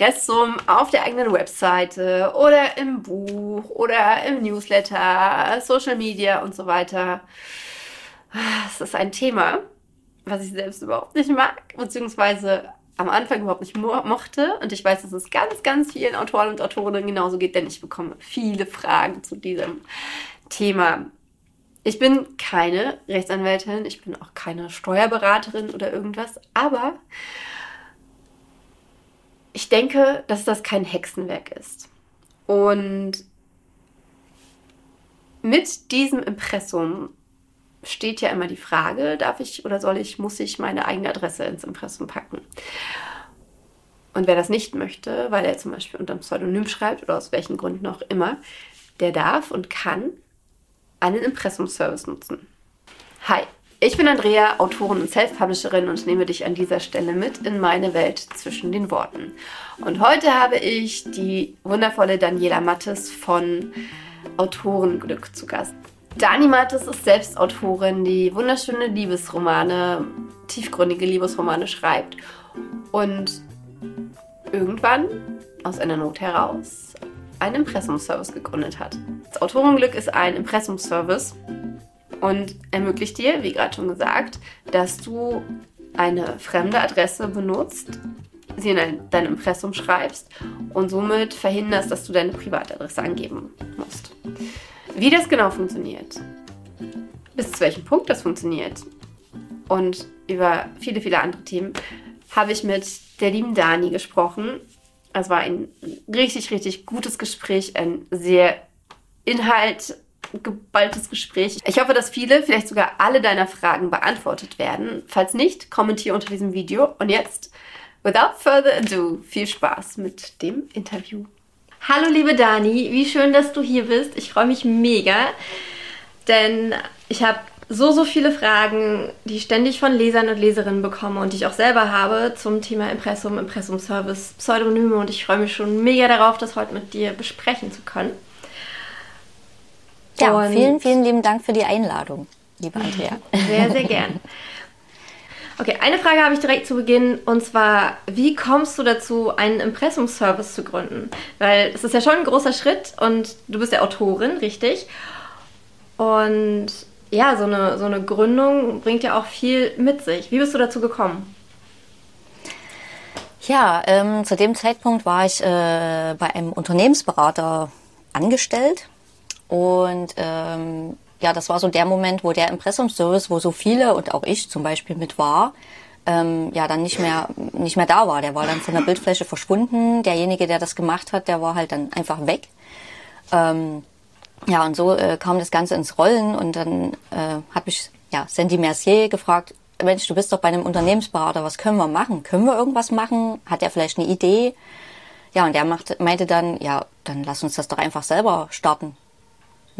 Impressum auf der eigenen Webseite oder im Buch oder im Newsletter, Social Media und so weiter. Es ist ein Thema, was ich selbst überhaupt nicht mag, beziehungsweise am Anfang überhaupt nicht mo mochte. Und ich weiß, dass es ganz, ganz vielen Autoren und Autorinnen genauso geht, denn ich bekomme viele Fragen zu diesem Thema. Ich bin keine Rechtsanwältin, ich bin auch keine Steuerberaterin oder irgendwas, aber ich denke, dass das kein Hexenwerk ist. Und mit diesem Impressum steht ja immer die Frage, darf ich oder soll ich, muss ich meine eigene Adresse ins Impressum packen? Und wer das nicht möchte, weil er zum Beispiel unter einem Pseudonym schreibt oder aus welchen Gründen auch immer, der darf und kann einen Impressumservice nutzen. Hi, ich bin Andrea, Autorin und Self-Publisherin und nehme dich an dieser Stelle mit in meine Welt zwischen den Worten. Und heute habe ich die wundervolle Daniela Mattes von Autorenglück zu Gast. Dani Mattes ist selbst Autorin, die wunderschöne Liebesromane, tiefgründige Liebesromane schreibt und irgendwann aus einer Not heraus einen Impressumservice gegründet hat. Das Autorenglück ist ein Impressumservice und ermöglicht dir, wie gerade schon gesagt, dass du eine fremde Adresse benutzt, sie in dein Impressum schreibst und somit verhinderst, dass du deine Privatadresse angeben musst. Wie das genau funktioniert, bis zu welchem Punkt das funktioniert und über viele, viele andere Themen habe ich mit der lieben Dani gesprochen. Es war ein richtig, richtig gutes Gespräch, ein sehr inhaltgeballtes Gespräch. Ich hoffe, dass viele, vielleicht sogar alle deiner Fragen beantwortet werden. Falls nicht, kommentiere unter diesem Video. Und jetzt, without further ado, viel Spaß mit dem Interview. Hallo liebe Dani, wie schön, dass du hier bist. Ich freue mich mega, denn ich habe so, so viele Fragen, die ich ständig von Lesern und Leserinnen bekomme und die ich auch selber habe zum Thema Impressum, Impressumservice, Pseudonyme und ich freue mich schon mega darauf, das heute mit dir besprechen zu können. Ja, und vielen, vielen lieben Dank für die Einladung, liebe Andrea. Sehr, sehr gern. Okay, eine Frage habe ich direkt zu Beginn und zwar, wie kommst du dazu, einen Impressumservice zu gründen? Weil es ist ja schon ein großer Schritt und du bist ja Autorin, richtig? Und ja, so eine, so eine Gründung bringt ja auch viel mit sich. Wie bist du dazu gekommen? Ja, ähm, zu dem Zeitpunkt war ich äh, bei einem Unternehmensberater angestellt und ähm, ja, das war so der Moment, wo der Impressumservice, wo so viele und auch ich zum Beispiel mit war, ähm, ja, dann nicht mehr, nicht mehr da war. Der war dann von der Bildfläche verschwunden. Derjenige, der das gemacht hat, der war halt dann einfach weg. Ähm, ja, und so äh, kam das Ganze ins Rollen und dann äh, hat mich ja, Sandy Mercier gefragt, Mensch, du bist doch bei einem Unternehmensberater, was können wir machen? Können wir irgendwas machen? Hat er vielleicht eine Idee? Ja, und der machte, meinte dann, ja, dann lass uns das doch einfach selber starten.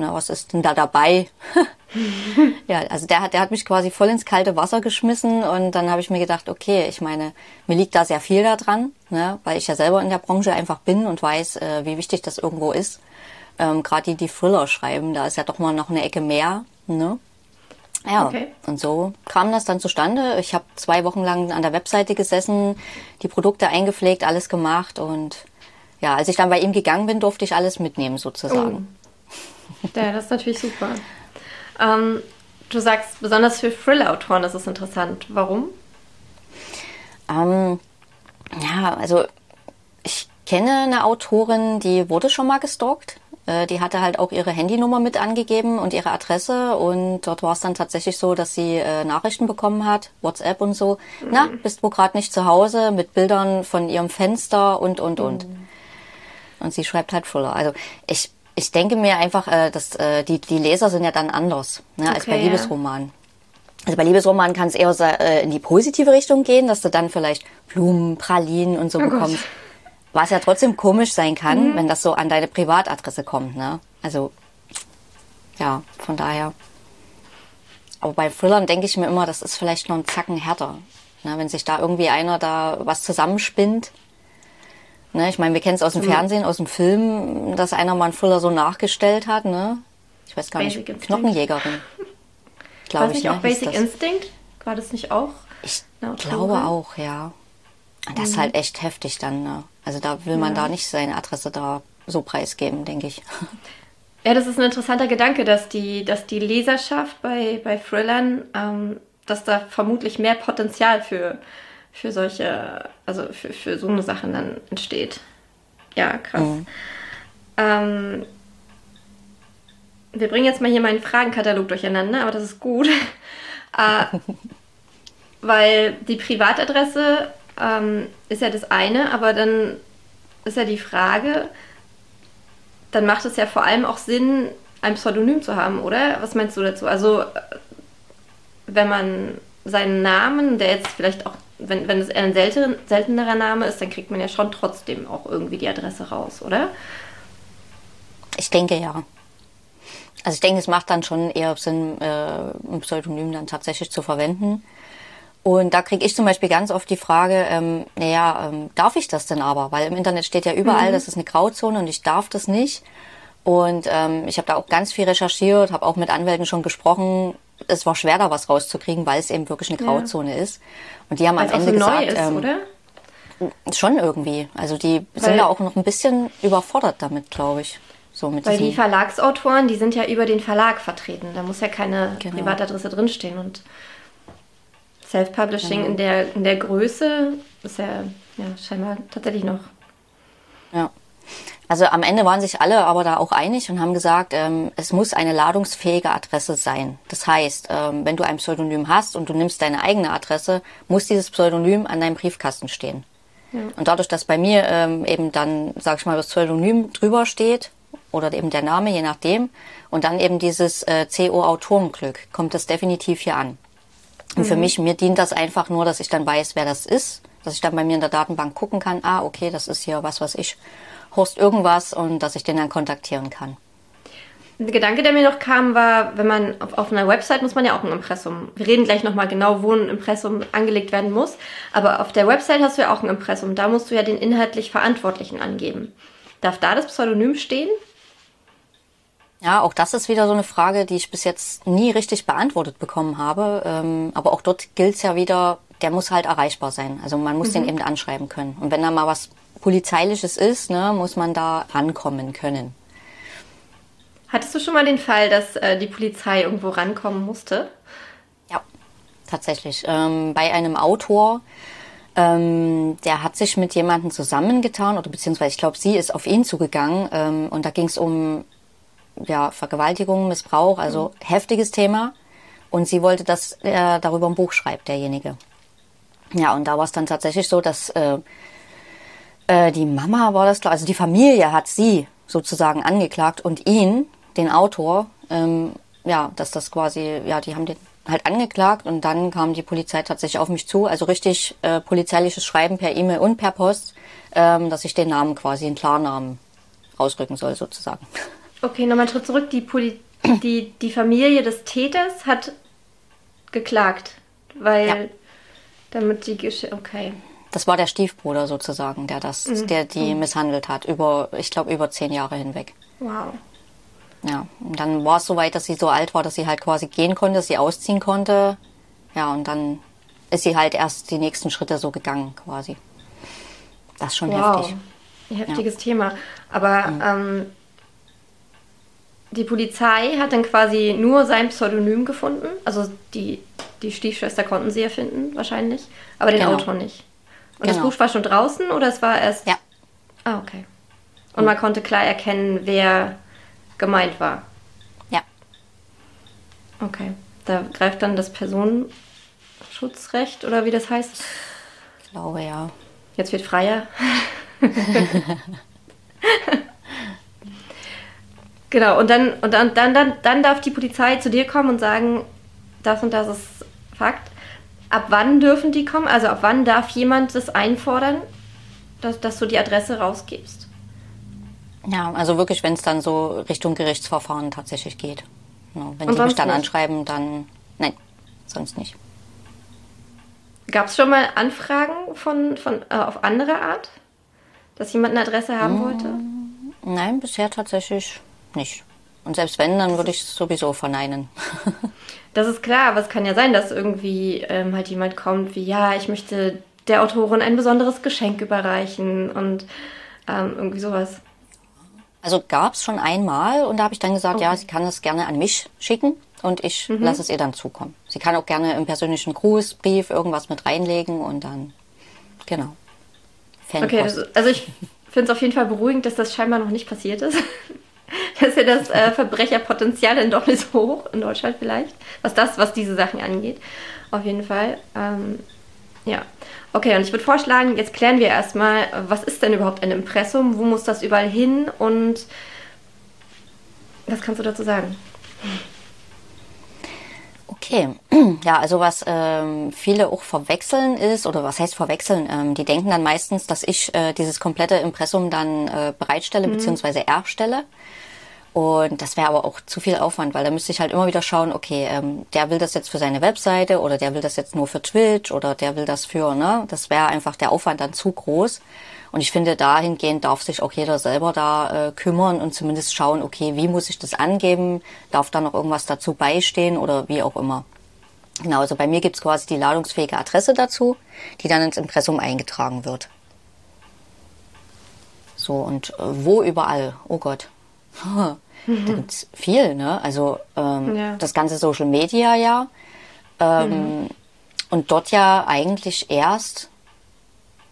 Na, was ist denn da dabei? ja, also der hat, der hat mich quasi voll ins kalte Wasser geschmissen und dann habe ich mir gedacht, okay, ich meine, mir liegt da sehr viel daran, ne, weil ich ja selber in der Branche einfach bin und weiß, äh, wie wichtig das irgendwo ist. Ähm, Gerade die, die Thriller schreiben, da ist ja doch mal noch eine Ecke mehr. Ne? Ja, okay. und so kam das dann zustande. Ich habe zwei Wochen lang an der Webseite gesessen, die Produkte eingepflegt, alles gemacht und ja, als ich dann bei ihm gegangen bin, durfte ich alles mitnehmen sozusagen. Ja, das ist natürlich super. Ähm, du sagst, besonders für Thriller-Autoren ist es interessant. Warum? Ähm, ja, also ich kenne eine Autorin, die wurde schon mal gestalkt. Äh, die hatte halt auch ihre Handynummer mit angegeben und ihre Adresse und dort war es dann tatsächlich so, dass sie äh, Nachrichten bekommen hat, WhatsApp und so. Mhm. Na, bist wohl gerade nicht zu Hause mit Bildern von ihrem Fenster und und und. Mhm. Und sie schreibt halt Thriller. Also ich ich denke mir einfach, äh, dass äh, die, die Leser sind ja dann anders ne, okay, als bei Liebesromanen. Also bei Liebesromanen kann es eher äh, in die positive Richtung gehen, dass du dann vielleicht Blumen, Pralinen und so oh bekommst. Gott. Was ja trotzdem komisch sein kann, mhm. wenn das so an deine Privatadresse kommt. Ne? Also ja, von daher. Aber bei Thrillern denke ich mir immer, das ist vielleicht noch ein Zacken härter. Ne? Wenn sich da irgendwie einer da was zusammenspinnt Ne, ich meine, wir kennen es aus dem mhm. Fernsehen, aus dem Film, dass einer mal einen Fuller so nachgestellt hat. Ne? Ich weiß gar Basic nicht, Instinct. Knochenjägerin. Glaube ich. Nicht ne? auch Basic Instinct? War das nicht auch? Ich glaube auch, ja. Das ist halt echt heftig dann. Ne? Also da will man da nicht seine Adresse da so preisgeben, denke ich. Ja, das ist ein interessanter Gedanke, dass die, dass die Leserschaft bei, bei Thrillern, ähm, dass da vermutlich mehr Potenzial für, für solche, also für, für so eine Sachen dann entsteht. Ja, krass. Mhm. Ähm, wir bringen jetzt mal hier meinen Fragenkatalog durcheinander, aber das ist gut. äh, weil die Privatadresse ähm, ist ja das eine, aber dann ist ja die Frage, dann macht es ja vor allem auch Sinn, ein Pseudonym zu haben, oder? Was meinst du dazu? Also, wenn man seinen Namen, der jetzt vielleicht auch, wenn, wenn es ein selten, seltenerer Name ist, dann kriegt man ja schon trotzdem auch irgendwie die Adresse raus, oder? Ich denke ja. Also ich denke, es macht dann schon eher Sinn, äh, ein Pseudonym dann tatsächlich zu verwenden. Und da kriege ich zum Beispiel ganz oft die Frage, ähm, naja, ähm, darf ich das denn aber? Weil im Internet steht ja überall, mhm. das ist eine Grauzone und ich darf das nicht. Und ähm, ich habe da auch ganz viel recherchiert, habe auch mit Anwälten schon gesprochen. Es war schwer, da was rauszukriegen, weil es eben wirklich eine Grauzone ja. ist. Und die haben Weil's am Ende so gesagt, ist, ähm, oder? schon irgendwie. Also die weil sind da auch noch ein bisschen überfordert damit, glaube ich. So weil die Verlagsautoren, die sind ja über den Verlag vertreten. Da muss ja keine genau. Privatadresse drinstehen und Self-Publishing genau. in, der, in der Größe ist ja, ja scheinbar tatsächlich noch. Ja. Also am Ende waren sich alle aber da auch einig und haben gesagt, ähm, es muss eine ladungsfähige Adresse sein. Das heißt, ähm, wenn du ein Pseudonym hast und du nimmst deine eigene Adresse, muss dieses Pseudonym an deinem Briefkasten stehen. Ja. Und dadurch, dass bei mir ähm, eben dann, sag ich mal, das Pseudonym drüber steht oder eben der Name, je nachdem, und dann eben dieses äh, CO-Autorenglück, kommt das definitiv hier an. Und mhm. für mich, mir dient das einfach nur, dass ich dann weiß, wer das ist, dass ich dann bei mir in der Datenbank gucken kann, ah, okay, das ist hier was, was ich, Horst irgendwas und dass ich den dann kontaktieren kann. Der Gedanke, der mir noch kam, war, wenn man auf, auf einer Website muss man ja auch ein Impressum. Wir reden gleich nochmal genau, wo ein Impressum angelegt werden muss. Aber auf der Website hast du ja auch ein Impressum. Da musst du ja den inhaltlich Verantwortlichen angeben. Darf da das Pseudonym stehen? Ja, auch das ist wieder so eine Frage, die ich bis jetzt nie richtig beantwortet bekommen habe. Ähm, aber auch dort gilt es ja wieder, der muss halt erreichbar sein. Also man muss mhm. den eben anschreiben können. Und wenn da mal was Polizeiliches ist, ne, muss man da rankommen können. Hattest du schon mal den Fall, dass äh, die Polizei irgendwo rankommen musste? Ja, tatsächlich. Ähm, bei einem Autor, ähm, der hat sich mit jemandem zusammengetan, oder beziehungsweise ich glaube, sie ist auf ihn zugegangen ähm, und da ging es um ja, Vergewaltigung, Missbrauch, also mhm. heftiges Thema. Und sie wollte, dass er darüber ein Buch schreibt, derjenige. Ja, und da war es dann tatsächlich so, dass äh, äh, die Mama war das, also die Familie hat sie sozusagen angeklagt und ihn, den Autor, ähm, ja, dass das quasi, ja, die haben den halt angeklagt und dann kam die Polizei tatsächlich auf mich zu, also richtig äh, polizeiliches Schreiben per E-Mail und per Post, ähm, dass ich den Namen quasi, den Klarnamen rausrücken soll sozusagen. Okay, nochmal einen Schritt zurück. Die, Poli die, die Familie des Täters hat geklagt, weil ja. damit die Gesch Okay. Das war der Stiefbruder sozusagen, der das, mhm. der die mhm. misshandelt hat, über, ich glaube, über zehn Jahre hinweg. Wow. Ja, und dann war es so weit, dass sie so alt war, dass sie halt quasi gehen konnte, dass sie ausziehen konnte. Ja, und dann ist sie halt erst die nächsten Schritte so gegangen, quasi. Das ist schon wow. heftig. Heftiges ja. Thema. Aber mhm. ähm, die Polizei hat dann quasi nur sein Pseudonym gefunden. Also die, die Stiefschwester konnten sie ja finden, wahrscheinlich. Aber den genau. Autor nicht. Und genau. das Buch war schon draußen oder es war erst. Ja. Ah, okay. Und man konnte klar erkennen, wer gemeint war. Ja. Okay. Da greift dann das Personenschutzrecht oder wie das heißt? Ich glaube ja. Jetzt wird freier. Genau, und dann, und dann, dann, dann, dann darf die Polizei zu dir kommen und sagen, das und das ist Fakt. Ab wann dürfen die kommen? Also ab wann darf jemand das einfordern, dass, dass du die Adresse rausgibst? Ja, also wirklich, wenn es dann so Richtung Gerichtsverfahren tatsächlich geht. Wenn und die mich dann nicht? anschreiben, dann nein, sonst nicht. Gab es schon mal Anfragen von, von äh, auf andere Art, dass jemand eine Adresse haben hm, wollte? Nein, bisher tatsächlich nicht. Und selbst wenn, dann würde ich es sowieso verneinen. das ist klar, aber es kann ja sein, dass irgendwie ähm, halt jemand kommt wie, ja, ich möchte der Autorin ein besonderes Geschenk überreichen und ähm, irgendwie sowas. Also gab es schon einmal und da habe ich dann gesagt, okay. ja, sie kann es gerne an mich schicken und ich mhm. lasse es ihr dann zukommen. Sie kann auch gerne im persönlichen Grußbrief irgendwas mit reinlegen und dann, genau. Fanpost. Okay, also ich finde es auf jeden Fall beruhigend, dass das scheinbar noch nicht passiert ist. dass ja das äh, Verbrecherpotenzial dann doch nicht so hoch in Deutschland vielleicht, was das, was diese Sachen angeht. Auf jeden Fall. Ähm, ja. Okay, und ich würde vorschlagen, jetzt klären wir erstmal, was ist denn überhaupt ein Impressum? Wo muss das überall hin? Und was kannst du dazu sagen? Okay, ja, also was ähm, viele auch verwechseln ist, oder was heißt verwechseln? Ähm, die denken dann meistens, dass ich äh, dieses komplette Impressum dann äh, bereitstelle mhm. bzw. erstelle. Und das wäre aber auch zu viel Aufwand, weil da müsste ich halt immer wieder schauen, okay, ähm, der will das jetzt für seine Webseite oder der will das jetzt nur für Twitch oder der will das für, ne? Das wäre einfach der Aufwand dann zu groß. Und ich finde, dahingehend darf sich auch jeder selber da äh, kümmern und zumindest schauen, okay, wie muss ich das angeben? Darf da noch irgendwas dazu beistehen oder wie auch immer? Genau, also bei mir gibt's quasi die ladungsfähige Adresse dazu, die dann ins Impressum eingetragen wird. So, und äh, wo überall? Oh Gott. Da gibt's viel, ne? Also ähm, ja. das ganze Social Media ja. Ähm, mhm. Und dort ja eigentlich erst,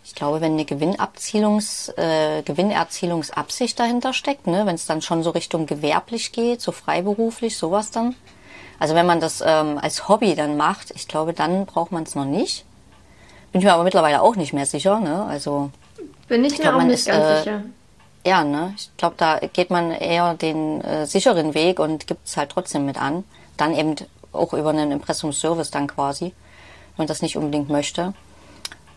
ich glaube, wenn eine Gewinnabzielungs, äh, Gewinnerzielungsabsicht dahinter steckt, ne? wenn es dann schon so Richtung gewerblich geht, so freiberuflich, sowas dann. Also wenn man das ähm, als Hobby dann macht, ich glaube, dann braucht man es noch nicht. Bin ich mir aber mittlerweile auch nicht mehr sicher. Ne? Also bin ich, ich mir glaub, auch nicht ist, ganz äh, sicher. Ja, ne? Ich glaube, da geht man eher den äh, sicheren Weg und gibt es halt trotzdem mit an. Dann eben auch über einen Impressumservice dann quasi, wenn man das nicht unbedingt möchte.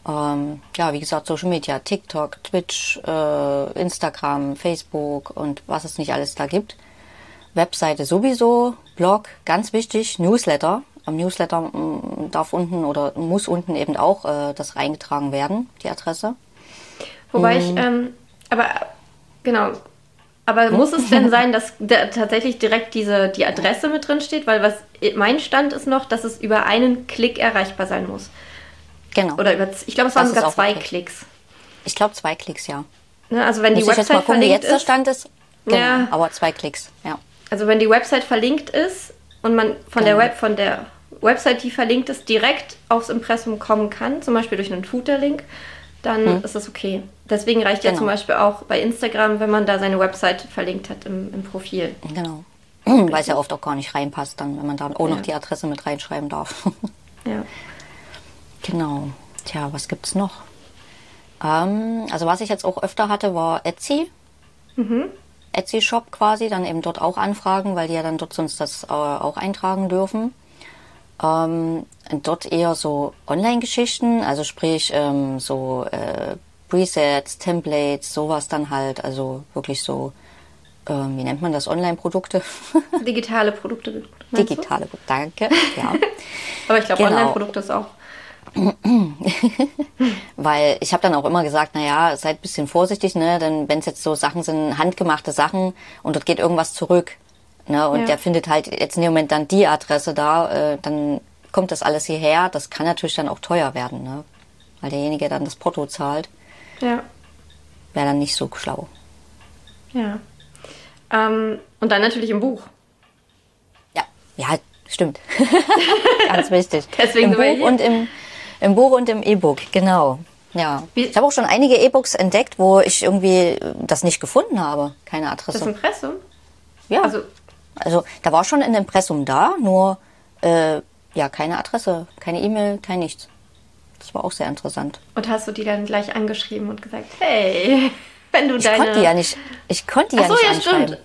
Ähm, ja, wie gesagt, Social Media, TikTok, Twitch, äh, Instagram, Facebook und was es nicht alles da gibt. Webseite sowieso, Blog, ganz wichtig, Newsletter. Am Newsletter mm, darf unten oder muss unten eben auch äh, das reingetragen werden, die Adresse. Wobei hm. ich, ähm, aber Genau. Aber muss es denn sein, dass da tatsächlich direkt diese, die Adresse mit drin steht? Weil was mein Stand ist noch, dass es über einen Klick erreichbar sein muss. Genau. Oder über, ich glaube, es waren sogar zwei okay. Klicks. Ich glaube, zwei Klicks, ja. Ne, also wenn muss die Website jetzt mal gucken, verlinkt jetzt der Stand ist. Genau, ja. aber zwei Klicks, ja. Also wenn die Website verlinkt ist und man von genau. der Web, von der Website, die verlinkt ist, direkt aufs Impressum kommen kann, zum Beispiel durch einen Footer-Link, dann hm. ist es okay. Deswegen reicht genau. ja zum Beispiel auch bei Instagram, wenn man da seine Website verlinkt hat im, im Profil. Genau. Weil es ja oft auch gar nicht reinpasst, dann, wenn man da auch ja. noch die Adresse mit reinschreiben darf. ja. Genau. Tja, was gibt's noch? Ähm, also was ich jetzt auch öfter hatte, war Etsy. Mhm. Etsy-Shop quasi, dann eben dort auch anfragen, weil die ja dann dort sonst das äh, auch eintragen dürfen. Ähm, dort eher so Online-Geschichten, also sprich ähm, so äh, Presets, Templates, sowas dann halt, also wirklich so, ähm, wie nennt man das, Online-Produkte? Digitale Produkte. Digitale Produkte, danke, ja. Aber ich glaube, genau. Online-Produkte ist auch. Weil ich habe dann auch immer gesagt, naja, seid ein bisschen vorsichtig, ne? Denn wenn es jetzt so Sachen sind, handgemachte Sachen und dort geht irgendwas zurück, ne? Und ja. der findet halt jetzt in dem Moment dann die Adresse da, äh, dann kommt das alles hierher. Das kann natürlich dann auch teuer werden, ne? Weil derjenige dann das Porto zahlt. Ja. Wäre dann nicht so schlau. Ja. Ähm, und dann natürlich im Buch. Ja, ja, stimmt. Ganz wichtig. Deswegen Im Buch und im, im Buch und im E-Book, genau. Ja. Ich habe auch schon einige E-Books entdeckt, wo ich irgendwie das nicht gefunden habe. Keine Adresse. Das Impressum? Ja. Also, also da war schon ein Impressum da, nur äh, ja, keine Adresse, keine E-Mail, kein nichts. Das war auch sehr interessant. Und hast du die dann gleich angeschrieben und gesagt, hey, wenn du ich deine... Ich konnte ja nicht, ich konnte die ja so, nicht ja, anschreiben. Stimmt.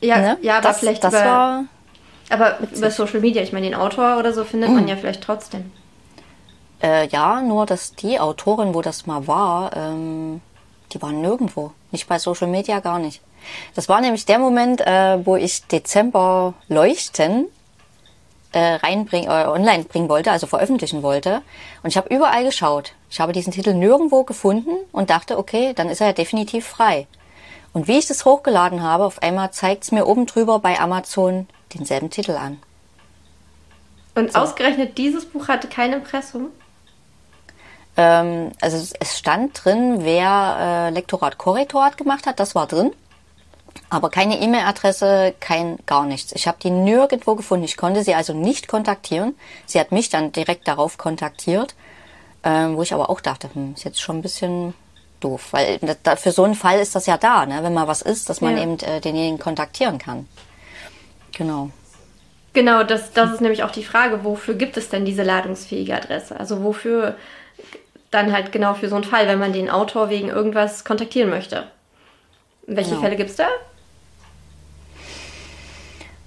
Ja, ne? ja, aber das, vielleicht das über, war aber über Social Media, ich meine, den Autor oder so findet man ja vielleicht trotzdem. Äh, ja, nur dass die Autorin, wo das mal war, ähm, die war nirgendwo. Nicht bei Social Media, gar nicht. Das war nämlich der Moment, äh, wo ich Dezember leuchten äh, reinbringen, äh, online bringen wollte, also veröffentlichen wollte. Und ich habe überall geschaut. Ich habe diesen Titel nirgendwo gefunden und dachte, okay, dann ist er ja definitiv frei. Und wie ich das hochgeladen habe, auf einmal zeigt es mir oben drüber bei Amazon denselben Titel an. Und so. ausgerechnet dieses Buch hatte kein Impressum? Ähm, also es- stand drin, wer äh, Lektorat Korrektorat gemacht hat, das war drin. Aber keine E-Mail-Adresse, kein gar nichts. Ich habe die nirgendwo gefunden. Ich konnte sie also nicht kontaktieren. Sie hat mich dann direkt darauf kontaktiert, ähm, wo ich aber auch dachte, hm, ist jetzt schon ein bisschen doof, weil da, für so einen Fall ist das ja da, ne? wenn mal was ist, dass man Ja. eben äh, denjenigen kontaktieren kann. Genau. Genau, das, das ist nämlich auch die Frage, wofür gibt es denn diese ladungsfähige Adresse? Also wofür dann halt genau für so einen Fall, wenn man den Autor wegen irgendwas kontaktieren möchte. Welche Genau. Fälle gibt es da?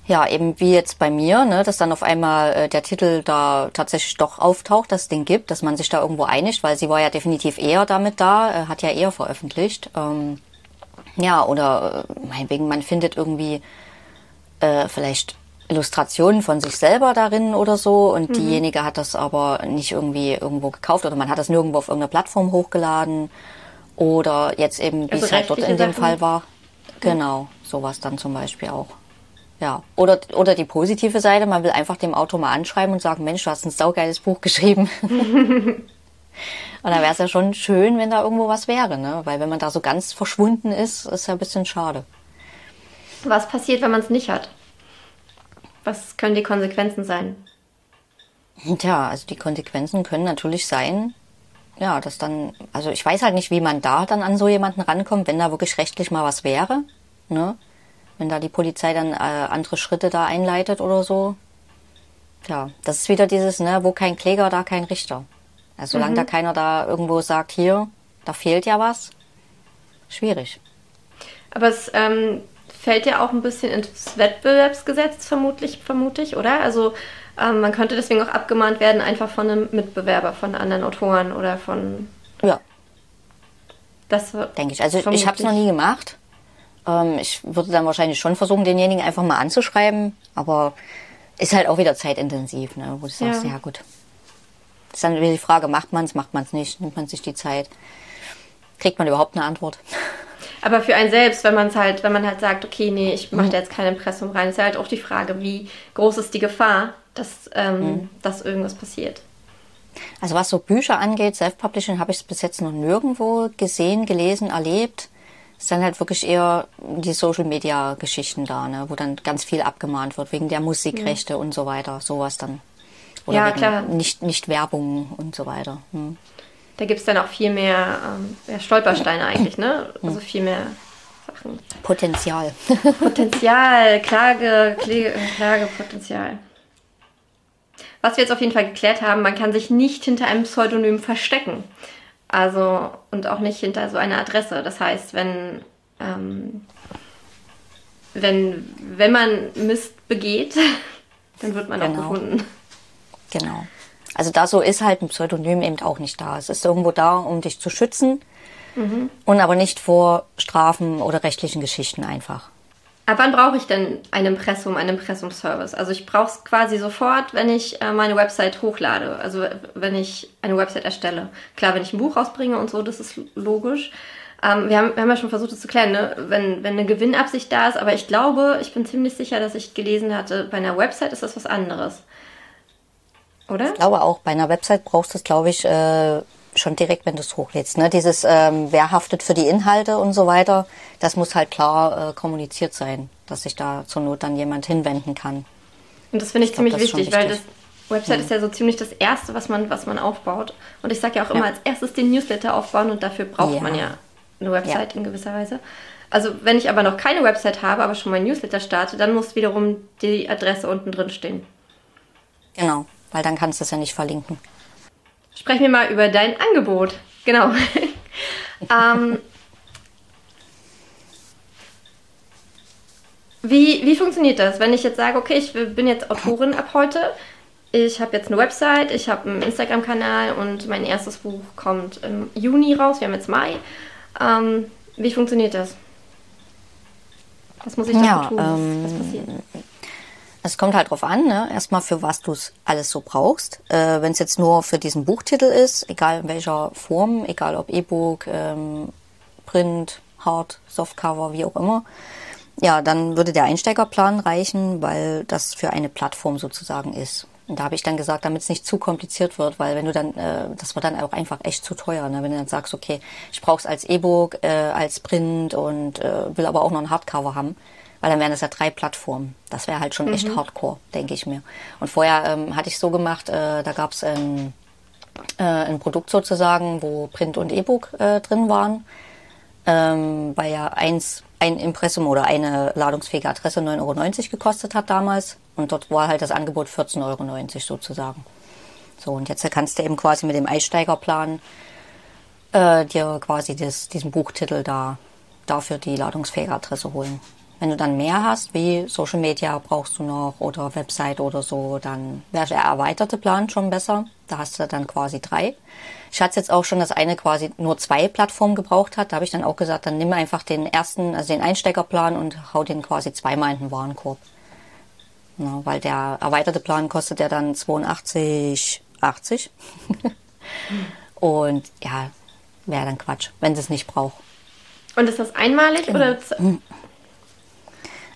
Ja, eben wie jetzt bei mir, ne, dass dann auf einmal äh, der Titel da tatsächlich doch auftaucht, dass es den gibt, dass man sich da irgendwo einigt, weil sie war ja definitiv eher damit da, äh, hat ja eher veröffentlicht. Ähm, ja, oder äh, meinetwegen, man findet irgendwie äh, vielleicht Illustrationen von sich selber darin oder so und diejenige hat das aber nicht irgendwie irgendwo gekauft oder man hat das nirgendwo auf irgendeiner Plattform hochgeladen oder jetzt eben, wie Also es halt dort in dem Sachen. Fall war. Genau, sowas dann zum Beispiel auch. Ja, oder, oder die positive Seite, man will einfach dem Autor mal anschreiben und sagen, Mensch, du hast ein saugeiles Buch geschrieben. und da wäre es ja schon schön, wenn da irgendwo was wäre, ne? Weil wenn man da so ganz verschwunden ist, ist ja ein bisschen schade. Was passiert, wenn man es nicht hat? Was können die Konsequenzen sein? Tja, also die Konsequenzen können natürlich sein, ja, dass dann, also ich weiß halt nicht, wie man da dann an so jemanden rankommt, wenn da wirklich rechtlich mal was wäre, ne? Wenn da die Polizei dann äh, andere Schritte da einleitet oder so. Ja, das ist wieder dieses, ne, wo kein Kläger, da kein Richter. Also solange da keiner da irgendwo sagt, hier, da fehlt ja was, schwierig. Aber es ähm, fällt ja auch ein bisschen ins Wettbewerbsgesetz, vermutlich, vermute ich, oder? Also ähm, man könnte deswegen auch abgemahnt werden, einfach von einem Mitbewerber, von anderen Autoren oder von Ja, das denke ich. Also ich habe es noch nie gemacht. Ähm, ich würde dann wahrscheinlich schon versuchen, denjenigen einfach mal anzuschreiben, aber ist halt auch wieder zeitintensiv, ne? wo du sagst, Ja. ja, gut. ist dann wieder die Frage, macht man es, macht man es nicht, nimmt man sich die Zeit, kriegt man überhaupt eine Antwort? Aber für einen selbst, wenn man es halt, wenn man halt sagt, okay, nee, ich mache da jetzt kein Impressum rein, ist ja halt auch die Frage, wie groß ist die Gefahr, dass, ähm, dass irgendwas passiert. Also was so Bücher angeht, Self-Publishing, habe ich es bis jetzt noch nirgendwo gesehen, gelesen, erlebt. Es sind halt wirklich eher die Social-Media-Geschichten da, ne? wo dann ganz viel abgemahnt wird, wegen der Musikrechte und so weiter, sowas dann. Oder Ja, klar. Nicht, nicht Werbung und so weiter. Hm. Da gibt es dann auch viel mehr ähm, Stolpersteine eigentlich, ne? Also viel mehr Sachen. Potenzial. Potenzial, Klage, Klage, Klagepotenzial. Was wir jetzt auf jeden Fall geklärt haben, man kann sich nicht hinter einem Pseudonym verstecken. Also, und auch nicht hinter so einer Adresse. Das heißt, wenn, ähm, wenn, wenn man Mist begeht, dann wird man auch Genau. gefunden. Genau. Also da so ist halt ein Pseudonym eben auch nicht da. Es ist irgendwo da, um dich zu schützen und aber nicht vor Strafen oder rechtlichen Geschichten einfach. Ab wann brauche ich denn ein Impressum, einen Impressumservice? Also ich brauche es quasi sofort, wenn ich äh, meine Website hochlade. Also wenn ich eine Website erstelle. Klar, wenn ich ein Buch rausbringe und so, das ist logisch. Ähm, wir, haben, wir haben ja schon versucht, das zu klären, ne? wenn, wenn eine Gewinnabsicht da ist. Aber ich glaube, ich bin ziemlich sicher, dass ich gelesen hatte, bei einer Website ist das was anderes. Oder? Ich glaube auch, bei einer Website brauchst du es, glaube ich, äh, schon direkt, wenn du es hochlädst. Ne? Dieses, ähm, wer haftet für die Inhalte und so weiter, das muss halt klar äh, kommuniziert sein, dass sich da zur Not dann jemand hinwenden kann. Und das finde ich, Ich glaub, ziemlich ist schon wichtig, weil das wichtig. Website ist ja so ziemlich das Erste, was man, was man aufbaut. Und ich sage ja auch immer, Ja. als erstes den Newsletter aufbauen und dafür braucht Ja. man ja eine Website in gewisser Weise. Also wenn ich aber noch keine Website habe, aber schon mein Newsletter starte, dann muss wiederum die Adresse unten drin stehen. Genau, weil dann kannst du es ja nicht verlinken. Sprechen wir mal über dein Angebot. Genau. ähm, wie, wie funktioniert das, wenn ich jetzt sage, okay, ich bin jetzt Autorin ab heute, ich habe jetzt eine Website, ich habe einen Instagram-Kanal und mein erstes Buch kommt im Juni raus, wir haben jetzt Mai. Ähm, wie funktioniert das? Was muss ich dafür Ja, tun? ähm, Was passiert? Es kommt halt drauf an, ne? erstmal für was du es alles so brauchst. Äh, Wenn es jetzt nur für diesen Buchtitel ist, egal in welcher Form, egal ob E-Book, ähm, Print, Hard, Softcover, wie auch immer, ja, dann würde der Einsteigerplan reichen, weil das für eine Plattform sozusagen ist. Und da habe ich dann gesagt, damit es nicht zu kompliziert wird, weil wenn du dann, äh, das wird dann auch einfach echt zu teuer, ne? wenn du dann sagst, okay, ich brauche es als E-Book, äh, als Print und äh, will aber auch noch ein Hardcover haben, weil dann wären das ja drei Plattformen. Das wäre halt schon mhm. echt Hardcore, denke ich mir. Und vorher ähm, hatte ich so gemacht, äh, da gab es ein, äh, ein Produkt sozusagen, wo Print und E-Book äh, drin waren, ähm, weil ja eins ein Impressum oder eine ladungsfähige Adresse 9,90 Euro gekostet hat damals. Und dort war halt das Angebot 14,90 Euro sozusagen. So, und jetzt kannst du eben quasi mit dem Einsteigerplan äh, dir quasi das, diesen Buchtitel da dafür die ladungsfähige Adresse holen. Wenn du dann mehr hast, wie Social Media brauchst du noch oder Website oder so, dann wäre der erweiterte Plan schon besser. Da hast du dann quasi drei. Ich hatte jetzt auch schon, dass eine quasi nur zwei Plattformen gebraucht hat. Da habe ich dann auch gesagt, dann nimm einfach den ersten, also den Einsteckerplan und hau den quasi zweimal in den Warenkorb. Ja, weil der erweiterte Plan kostet ja dann 82,80. und ja, wäre dann Quatsch, wenn sie es nicht braucht. Und ist das einmalig genau. oder?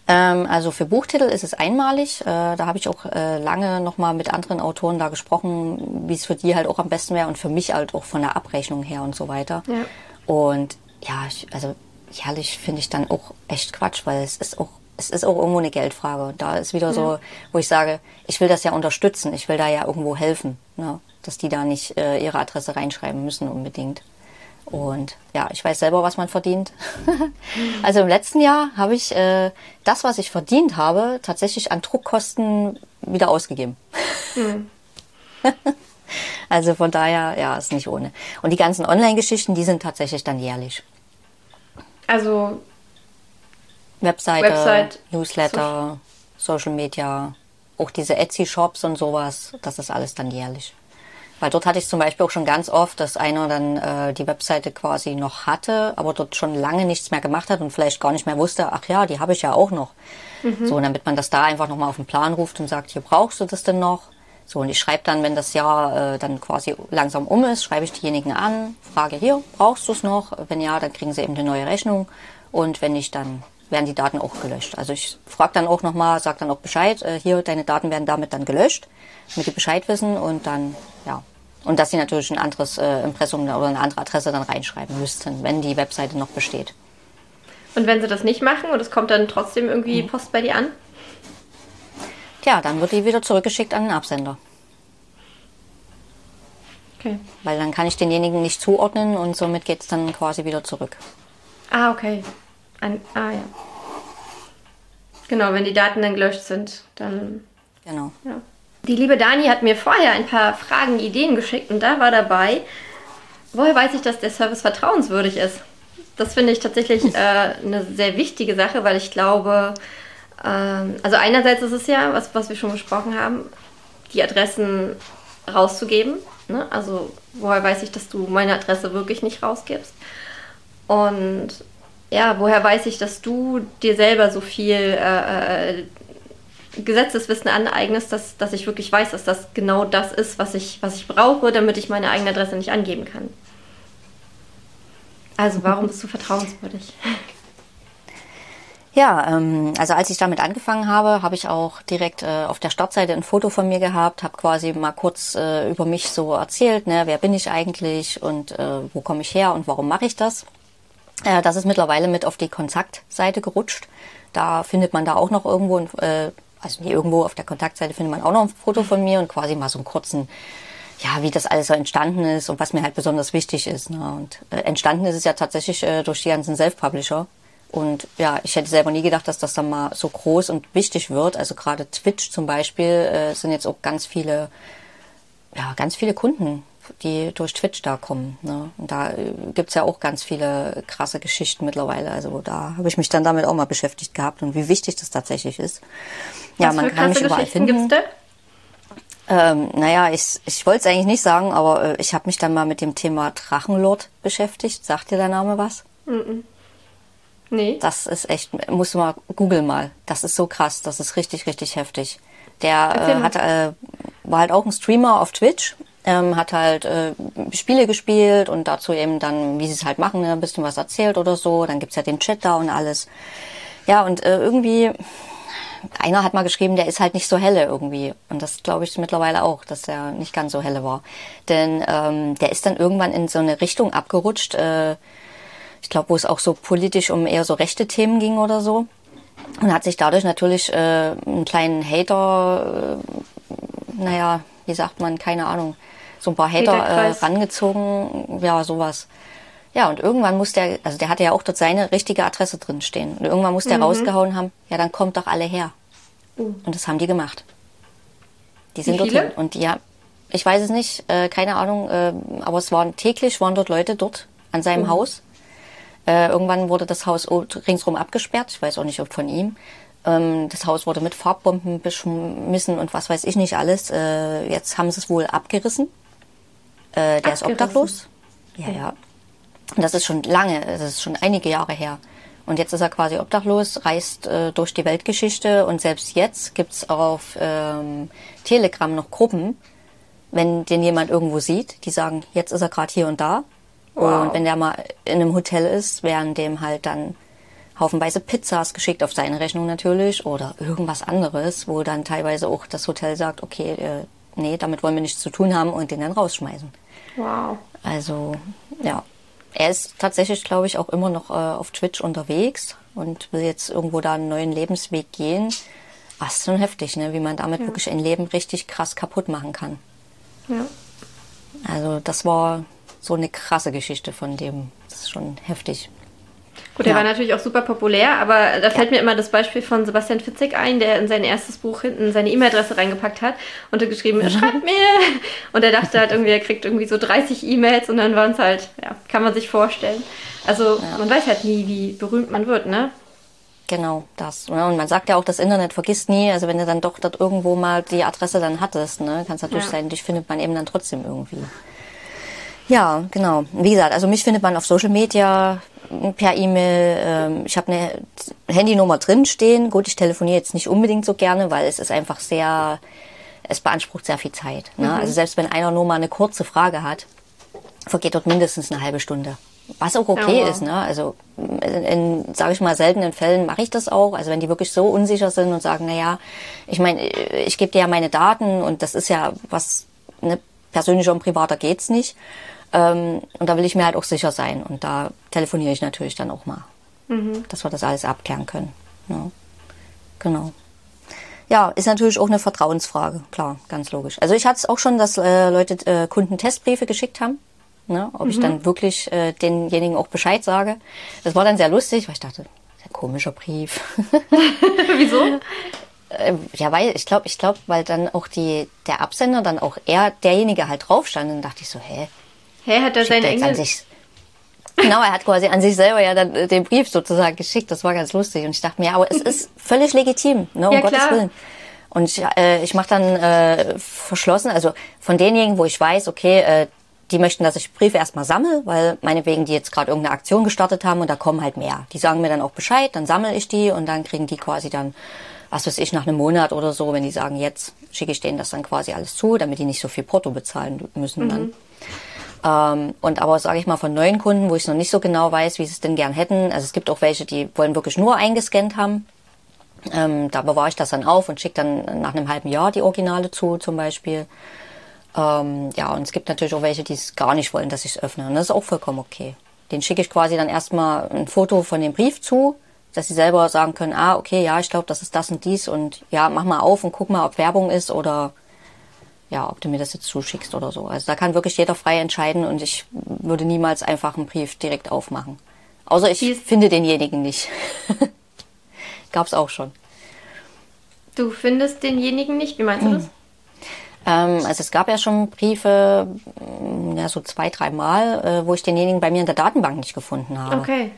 Hm. Ähm, also für Buchtitel ist es einmalig. Äh, da habe ich auch äh, lange nochmal mit anderen Autoren da gesprochen, wie es für die halt auch am besten wäre und für mich halt auch von der Abrechnung her und so weiter. Ja. Und ja, ich, also jährlich finde ich dann auch echt Quatsch, weil es ist auch es ist auch irgendwo eine Geldfrage. Da ist wieder ja. so, wo ich sage, ich will das ja unterstützen, ich will da ja irgendwo helfen, ne? dass die da nicht äh, ihre Adresse reinschreiben müssen unbedingt. Und ja, ich weiß selber, was man verdient. also im letzten Jahr habe ich äh, das, was ich verdient habe, tatsächlich an Druckkosten wieder ausgegeben. Mhm. also von daher, ja, ist nicht ohne. Und die ganzen Online-Geschichten, die sind tatsächlich dann jährlich. Also Webseite, Website, Newsletter, Social. Social Media, auch diese Etsy-Shops und sowas, das ist alles dann jährlich. Weil dort hatte ich zum Beispiel auch schon ganz oft, dass einer dann äh, die Webseite quasi noch hatte, aber dort schon lange nichts mehr gemacht hat und vielleicht gar nicht mehr wusste, ach ja, die habe ich ja auch noch. Mhm. So, damit man das da einfach nochmal auf den Plan ruft und sagt, hier brauchst du das denn noch? So, und ich schreibe dann, wenn das Jahr äh, dann quasi langsam um ist, schreibe ich diejenigen an, frage hier, brauchst du es noch? Wenn ja, dann kriegen sie eben eine neue Rechnung. Und wenn nicht, dann werden die Daten auch gelöscht. Also ich frage dann auch nochmal, sage dann auch Bescheid, äh, hier, deine Daten werden damit dann gelöscht, damit die Bescheid wissen und dann, ja, und dass sie natürlich ein anderes äh, Impressum oder eine andere Adresse dann reinschreiben müssten, wenn die Webseite noch besteht. Und wenn sie das nicht machen und es kommt dann trotzdem irgendwie mhm. Post bei dir an? Tja, dann wird die wieder zurückgeschickt an den Absender. Okay. Weil dann kann ich denjenigen nicht zuordnen und somit geht es dann quasi wieder zurück. Ah, okay. Ein, ah, ja. Genau, wenn die Daten dann gelöscht sind, dann. Genau. Ja. Die liebe Dani hat mir vorher ein paar Fragen, Ideen geschickt und da war dabei, woher weiß ich, dass der Service vertrauenswürdig ist? Das finde ich tatsächlich äh, eine sehr wichtige Sache, weil ich glaube, ähm, also einerseits ist es ja, was, was wir schon besprochen haben, die Adressen rauszugeben. Ne? Also woher weiß ich, dass du meine Adresse wirklich nicht rausgibst? Und ja, woher weiß ich, dass du dir selber so viel äh, äh Gesetzeswissen aneignest, dass, dass ich wirklich weiß, dass das genau das ist, was ich, was ich brauche, damit ich meine eigene Adresse nicht angeben kann. Also warum bist du vertrauenswürdig? Ja, ähm, also als ich damit angefangen habe, habe ich auch direkt äh, auf der Startseite ein Foto von mir gehabt, habe quasi mal kurz äh, über mich so erzählt, ne, wer bin ich eigentlich und äh, wo komme ich her und warum mache ich das. Äh, das ist mittlerweile mit auf die Kontaktseite gerutscht. Da findet man da auch noch irgendwo äh, also hier irgendwo auf der Kontaktseite findet man auch noch ein Foto von mir und quasi mal so einen kurzen, ja, wie das alles so entstanden ist und was mir halt besonders wichtig ist. Ne? Und äh, entstanden ist es ja tatsächlich äh, durch die ganzen Self-Publisher. Und ja, ich hätte selber nie gedacht, dass das dann mal so groß und wichtig wird. Also gerade Twitch zum Beispiel äh, sind jetzt auch ganz viele, ja, ganz viele Kunden die durch Twitch da kommen. Ne? Und da äh, gibt's ja auch ganz viele krasse Geschichten mittlerweile. Also da habe ich mich dann damit auch mal beschäftigt gehabt und wie wichtig das tatsächlich ist. Ja, Was man für kann mich überall finden. Ähm, naja, ich, ich wollte es eigentlich nicht sagen, aber äh, ich habe mich dann mal mit dem Thema Drachenlord beschäftigt. Sagt dir der Name was? Mm, -mm. Nee. Das ist echt, musst du mal, google mal. Das ist so krass, das ist richtig, richtig heftig. Der äh, hat, äh, war halt auch ein Streamer auf Twitch ähm, hat halt äh, Spiele gespielt und dazu eben dann, wie sie es halt machen, ne, ein bisschen was erzählt oder so. Dann gibt's ja den Chat da und alles. Ja, und äh, irgendwie einer hat mal geschrieben, der ist halt nicht so helle irgendwie. Und das glaube ich mittlerweile auch, dass der nicht ganz so helle war. Denn ähm, der ist dann irgendwann in so eine Richtung abgerutscht, äh, ich glaube, wo es auch so politisch um eher so rechte Themen ging oder so. Und hat sich dadurch natürlich äh, einen kleinen Hater, äh, naja, wie sagt man, keine Ahnung, so ein paar Hater äh, rangezogen, ja, sowas. Ja, und irgendwann muss der, also der hatte ja auch dort seine richtige Adresse drin stehen. Und irgendwann muss der mhm. rausgehauen haben, ja, dann kommt doch alle her. Uh. Und das haben die gemacht. Die sind dorthin. Und ja, ich weiß es nicht, äh, keine Ahnung, äh, aber es waren täglich, waren dort Leute dort an seinem uh. Haus. Äh, irgendwann wurde das Haus ringsrum abgesperrt. Ich weiß auch nicht, ob von ihm. Ähm, das Haus wurde mit Farbbomben beschmissen und was weiß ich nicht alles. Äh, jetzt haben sie es wohl abgerissen. Äh, der ist obdachlos. Ja, ja. Und das ist schon lange, das ist schon einige Jahre her. Und jetzt ist er quasi obdachlos, reist äh, durch die Weltgeschichte und selbst jetzt gibt's auf ähm, Telegram noch Gruppen, wenn den jemand irgendwo sieht, die sagen, jetzt ist er gerade hier und da. Wow. Und wenn der mal in einem Hotel ist, werden dem halt dann haufenweise Pizzas geschickt auf seine Rechnung natürlich oder irgendwas anderes, wo dann teilweise auch das Hotel sagt, okay, äh, nee, damit wollen wir nichts zu tun haben und den dann rausschmeißen. Wow. Also, ja er ist tatsächlich, glaube ich, auch immer noch äh, auf Twitch unterwegs und will jetzt irgendwo da einen neuen Lebensweg gehen. Ach, ist schon heftig, ne? wie man damit ja. wirklich ein Leben richtig krass kaputt machen kann. Ja. Also das war so eine krasse Geschichte von dem. Das ist schon heftig. Gut, er war natürlich auch super populär, aber da fällt ja. mir immer das Beispiel von Sebastian Fitzek ein, der in sein erstes Buch hinten seine E-Mail-Adresse reingepackt hat und hat geschrieben, schreibt mir. Und er dachte halt irgendwie, er kriegt irgendwie so 30 E-Mails und dann waren es halt, ja, kann man sich vorstellen. Also ja. man weiß halt nie, wie berühmt man wird, ne? Genau, das. Und man sagt ja auch, das Internet vergisst nie. Also wenn du dann doch dort irgendwo mal die Adresse dann hattest, ne, kann es natürlich ja. sein, dich findet man eben dann trotzdem irgendwie. Ja, genau. Wie gesagt, also mich findet man auf Social Media, per E-Mail. Ähm, ich habe eine Handynummer drin stehen. Gut, ich telefoniere jetzt nicht unbedingt so gerne, weil es ist einfach sehr, es beansprucht sehr viel Zeit. Ne? Mhm. Also selbst wenn einer nur mal eine kurze Frage hat, vergeht dort mindestens eine halbe Stunde. Was auch okay ja. ist, ne? Also in, in sage ich mal, seltenen Fällen mache ich das auch. Also wenn die wirklich so unsicher sind und sagen, na ja, ich meine, ich gebe dir ja meine Daten und das ist ja was ne, persönlicher und privater geht's nicht. Ähm, und da will ich mir halt auch sicher sein. Und da telefoniere ich natürlich dann auch mal, mhm. dass wir das alles abklären können. Ja. Genau. Ja, ist natürlich auch eine Vertrauensfrage, klar, ganz logisch. Also ich hatte es auch schon, dass äh, Leute äh, Kunden Testbriefe geschickt haben, ne, ob mhm. ich dann wirklich äh, denjenigen auch Bescheid sage. Das war dann sehr lustig, weil ich dachte, ein komischer Brief. Wieso? Äh, ja, weil ich glaube, ich glaube, weil dann auch die der Absender dann auch eher derjenige halt drauf stand, dann dachte ich so, hä, Hä, hat er seinen Engel? Sich, genau, er hat quasi an sich selber ja dann äh, den Brief sozusagen geschickt. Das war ganz lustig. Und ich dachte mir, ja, aber es ist völlig legitim, ne, um ja, Gottes klar. Willen. Und ich, äh, ich mache dann äh, verschlossen, also von denjenigen, wo ich weiß, okay, äh, die möchten, dass ich Briefe erstmal sammle, weil meinetwegen die jetzt gerade irgendeine Aktion gestartet haben und da kommen halt mehr. Die sagen mir dann auch Bescheid, dann sammle ich die und dann kriegen die quasi dann, was weiß ich, nach einem Monat oder so, wenn die sagen, jetzt schicke ich denen das dann quasi alles zu, damit die nicht so viel Porto bezahlen müssen mhm. dann. Ähm, und aber sage ich mal von neuen Kunden, wo ich noch nicht so genau weiß, wie sie es denn gern hätten. Also es gibt auch welche, die wollen wirklich nur eingescannt haben. Ähm, da bewahre ich das dann auf und schicke dann nach einem halben Jahr die Originale zu, zum Beispiel. Ähm, ja, und es gibt natürlich auch welche, die es gar nicht wollen, dass ich es öffne. Und das ist auch vollkommen okay. Den schicke ich quasi dann erstmal ein Foto von dem Brief zu, dass sie selber sagen können, ah, okay, ja, ich glaube, das ist das und dies und ja, mach mal auf und guck mal, ob Werbung ist oder ja, ob du mir das jetzt zuschickst oder so. Also da kann wirklich jeder frei entscheiden und ich würde niemals einfach einen Brief direkt aufmachen. Außer ich Dies finde denjenigen nicht. Gab's auch schon. Du findest denjenigen nicht? Wie meinst du das? Ähm, also es gab ja schon Briefe, mm, ja so zwei, drei Mal, äh, wo ich denjenigen bei mir in der Datenbank nicht gefunden habe. Okay.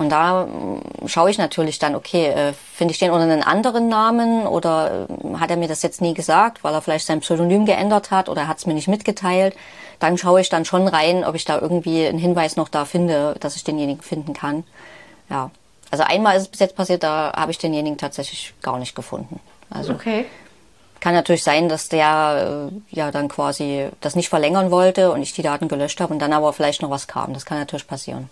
Und da äh, schaue ich natürlich dann, okay, äh, finde ich den unter einem anderen Namen oder äh, hat er mir das jetzt nie gesagt, weil er vielleicht sein Pseudonym geändert hat oder hat es mir nicht mitgeteilt. Dann schaue ich dann schon rein, ob ich da irgendwie einen Hinweis noch da finde, dass ich denjenigen finden kann. Ja. Also einmal ist es bis jetzt passiert, da habe ich denjenigen tatsächlich gar nicht gefunden. Also okay. kann natürlich sein, dass der äh, ja dann quasi das nicht verlängern wollte und ich die Daten gelöscht habe und dann aber vielleicht noch was kam. Das kann natürlich passieren.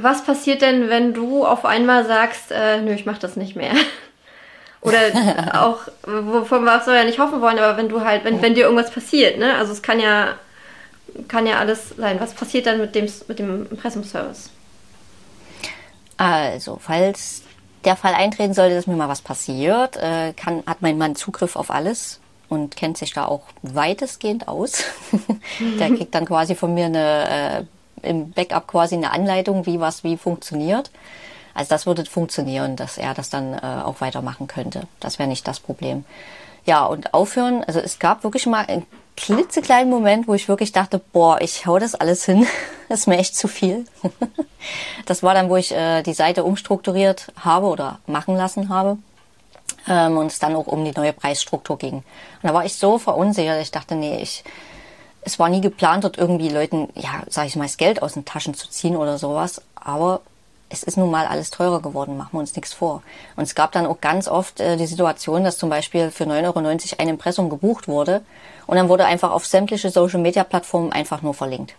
Was passiert denn, wenn du auf einmal sagst, äh, nö, ich mach das nicht mehr? Oder auch, wovon wir ja nicht hoffen wollen, aber wenn du halt, wenn, wenn dir irgendwas passiert, ne? Also es kann ja, kann ja alles sein. Was passiert dann mit dem, mit dem Impressumservice? Also, falls der Fall eintreten sollte, dass mir mal was passiert, äh, kann, hat mein Mann Zugriff auf alles und kennt sich da auch weitestgehend aus. der kriegt dann quasi von mir eine, äh, im Backup quasi eine Anleitung, wie was wie funktioniert. Also das würde funktionieren, dass er das dann äh, auch weitermachen könnte. Das wäre nicht das Problem. Ja, und aufhören, also es gab wirklich mal einen klitzekleinen Moment, wo ich wirklich dachte, boah, ich hau das alles hin. Das ist mir echt zu viel. Das war dann, wo ich äh, die Seite umstrukturiert habe oder machen lassen habe. Ähm, und es dann auch um die neue Preisstruktur ging. Und da war ich so verunsichert, ich dachte, nee, ich, es war nie geplant, dort irgendwie Leuten, ja, sag ich mal, das Geld aus den Taschen zu ziehen oder sowas. Aber es ist nun mal alles teurer geworden, machen wir uns nichts vor. Und es gab dann auch ganz oft äh, die Situation, dass zum Beispiel für 9,90 Euro ein Impressum gebucht wurde und dann wurde einfach auf sämtliche Social-Media-Plattformen einfach nur verlinkt.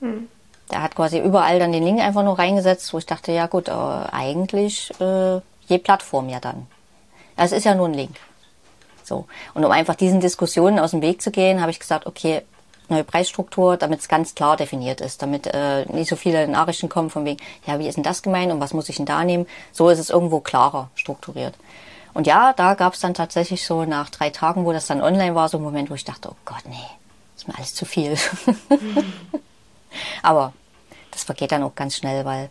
Hm. Der hat quasi überall dann den Link einfach nur reingesetzt, wo ich dachte, ja gut, äh, eigentlich äh, je Plattform ja dann. Es ist ja nur ein Link. So. Und um einfach diesen Diskussionen aus dem Weg zu gehen, habe ich gesagt, okay, neue Preisstruktur, damit es ganz klar definiert ist, damit äh, nicht so viele Nachrichten kommen von wegen, ja, wie ist denn das gemeint und was muss ich denn da nehmen? So ist es irgendwo klarer strukturiert. Und ja, da gab es dann tatsächlich so nach drei Tagen, wo das dann online war, so ein Moment, wo ich dachte, oh Gott, nee, ist mir alles zu viel. Aber das vergeht dann auch ganz schnell, weil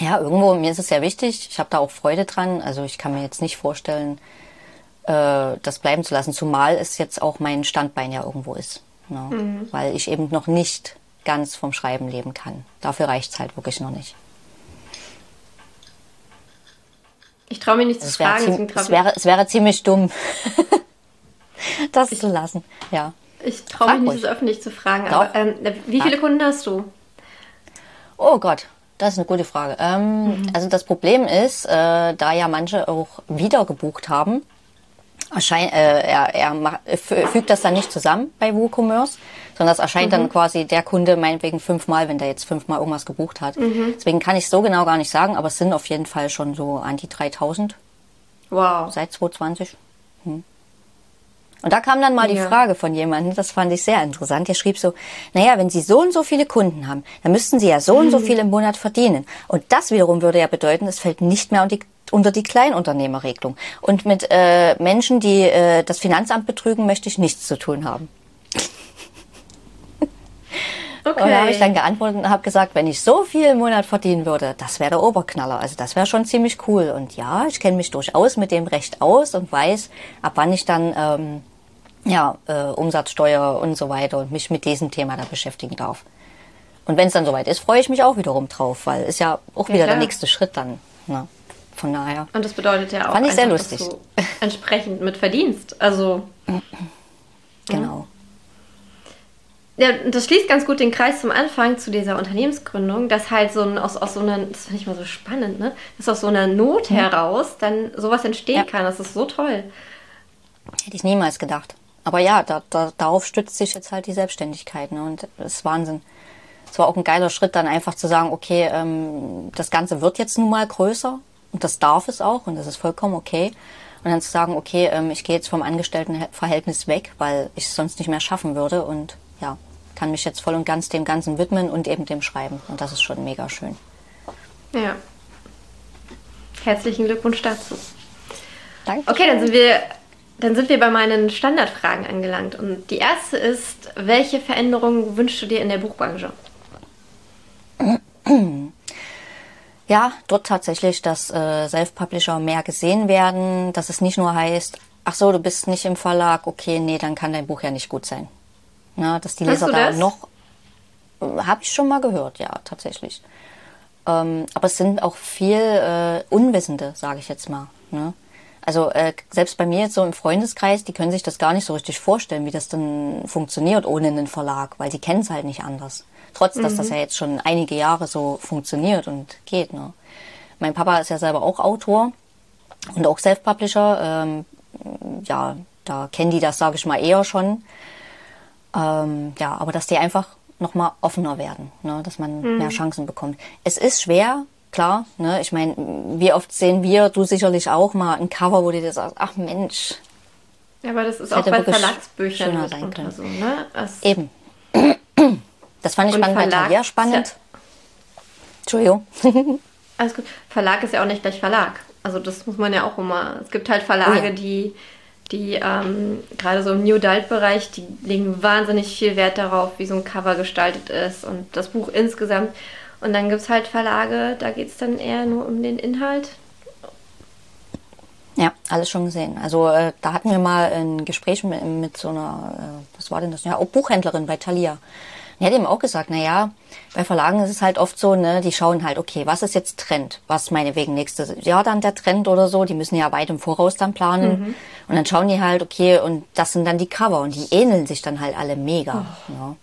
ja, irgendwo, mir ist es sehr wichtig, ich habe da auch Freude dran. Also ich kann mir jetzt nicht vorstellen, äh, das bleiben zu lassen, zumal es jetzt auch mein Standbein ja irgendwo ist. Ne? Mhm. Weil ich eben noch nicht ganz vom Schreiben leben kann. Dafür reicht es halt wirklich noch nicht. Ich traue mich nicht zu fragen. Es wäre, es wäre ziemlich dumm, das ich, zu lassen. Ja. Ich traue mich nicht, ruhig. das öffentlich zu fragen. Aber ähm, wie viele ja. Kunden hast du? Oh Gott, das ist eine gute Frage. Ähm, mhm. Also das Problem ist, äh, da ja manche auch wieder gebucht haben, erscheint, äh, er, er macht, fügt das dann nicht zusammen bei WooCommerce, sondern das erscheint mhm. dann quasi der Kunde meinetwegen fünfmal, wenn der jetzt fünfmal irgendwas gebucht hat. Mhm. Deswegen kann ich es so genau gar nicht sagen, aber es sind auf jeden Fall schon so an die 3000. Wow. Seit 2020. Hm. Und da kam dann mal ja. die Frage von jemandem, das fand ich sehr interessant. Der schrieb so, naja, wenn Sie so und so viele Kunden haben, dann müssten Sie ja so und so mhm. viel im Monat verdienen. Und das wiederum würde ja bedeuten, es fällt nicht mehr unter die unter die Kleinunternehmerregelung. Und mit äh, Menschen, die äh, das Finanzamt betrügen, möchte ich nichts zu tun haben. Okay. Und da habe ich dann geantwortet und habe gesagt, wenn ich so viel im Monat verdienen würde, das wäre der Oberknaller. Also das wäre schon ziemlich cool. Und ja, ich kenne mich durchaus mit dem Recht aus und weiß, ab wann ich dann ähm, ja, äh, Umsatzsteuer und so weiter und mich mit diesem Thema da beschäftigen darf. Und wenn es dann soweit ist, freue ich mich auch wiederum drauf, weil ist ja auch ja, wieder klar. der nächste Schritt dann. Ne? Von daher. Und das bedeutet ja auch, fand ich sehr lustig. entsprechend mit Verdienst. Also. Genau. Ja, das schließt ganz gut den Kreis zum Anfang zu dieser Unternehmensgründung, dass halt so ein, aus, aus so einer, das finde ich mal so spannend, ne? Dass aus so einer Not mhm. heraus dann sowas entstehen ja. kann. Das ist so toll. Hätte ich niemals gedacht. Aber ja, da, da, darauf stützt sich jetzt halt die Selbstständigkeit. Ne? Und das ist Wahnsinn. Es war auch ein geiler Schritt, dann einfach zu sagen, okay, ähm, das Ganze wird jetzt nun mal größer. Und das darf es auch und das ist vollkommen okay. Und dann zu sagen, okay, ähm, ich gehe jetzt vom Angestelltenverhältnis weg, weil ich es sonst nicht mehr schaffen würde und ja, kann mich jetzt voll und ganz dem Ganzen widmen und eben dem Schreiben. Und das ist schon mega schön. Ja. Herzlichen Glückwunsch dazu. Danke. Okay, dann sind wir dann sind wir bei meinen Standardfragen angelangt. Und die erste ist, welche Veränderungen wünschst du dir in der Buchbranche? Ja, dort tatsächlich, dass äh, Self-Publisher mehr gesehen werden, dass es nicht nur heißt, ach so, du bist nicht im Verlag, okay, nee, dann kann dein Buch ja nicht gut sein. Na, dass die Leser da noch, äh, habe ich schon mal gehört, ja, tatsächlich. Ähm, aber es sind auch viel äh, Unwissende, sage ich jetzt mal. Ne? Also äh, selbst bei mir jetzt so im Freundeskreis, die können sich das gar nicht so richtig vorstellen, wie das dann funktioniert ohne einen Verlag, weil die kennen es halt nicht anders. Trotz, dass das mhm. ja jetzt schon einige Jahre so funktioniert und geht. Ne? Mein Papa ist ja selber auch Autor und auch Self-Publisher. Ähm, ja, da kennen die das, sage ich mal, eher schon. Ähm, ja, aber dass die einfach nochmal offener werden, ne? dass man mhm. mehr Chancen bekommt. Es ist schwer, klar. Ne? Ich meine, wie oft sehen wir, du sicherlich auch mal ein Cover, wo du dir sagst, ach Mensch. Ja, aber das ist auch bei Verlagsbüchern sein können. so, ne? Eben. Das fand ich spannend bei Thalia spannend. Ja Entschuldigung. Alles gut. Verlag ist ja auch nicht gleich Verlag. Also das muss man ja auch immer. Es gibt halt Verlage, oh ja. die, die ähm, gerade so im New Adult-Bereich, die legen wahnsinnig viel Wert darauf, wie so ein Cover gestaltet ist und das Buch insgesamt. Und dann gibt es halt Verlage, da geht es dann eher nur um den Inhalt. Ja, alles schon gesehen. Also äh, da hatten wir mal ein Gespräch mit, mit so einer, äh, was war denn das? Ja, auch Buchhändlerin bei Thalia. Die hat eben auch gesagt, na ja, bei Verlagen ist es halt oft so, ne, die schauen halt, okay, was ist jetzt Trend? Was meinetwegen nächstes Jahr dann der Trend oder so? Die müssen ja weit im Voraus dann planen. Mhm. Und dann schauen die halt, okay, und das sind dann die Cover und die ähneln sich dann halt alle mega. Oh. Ja.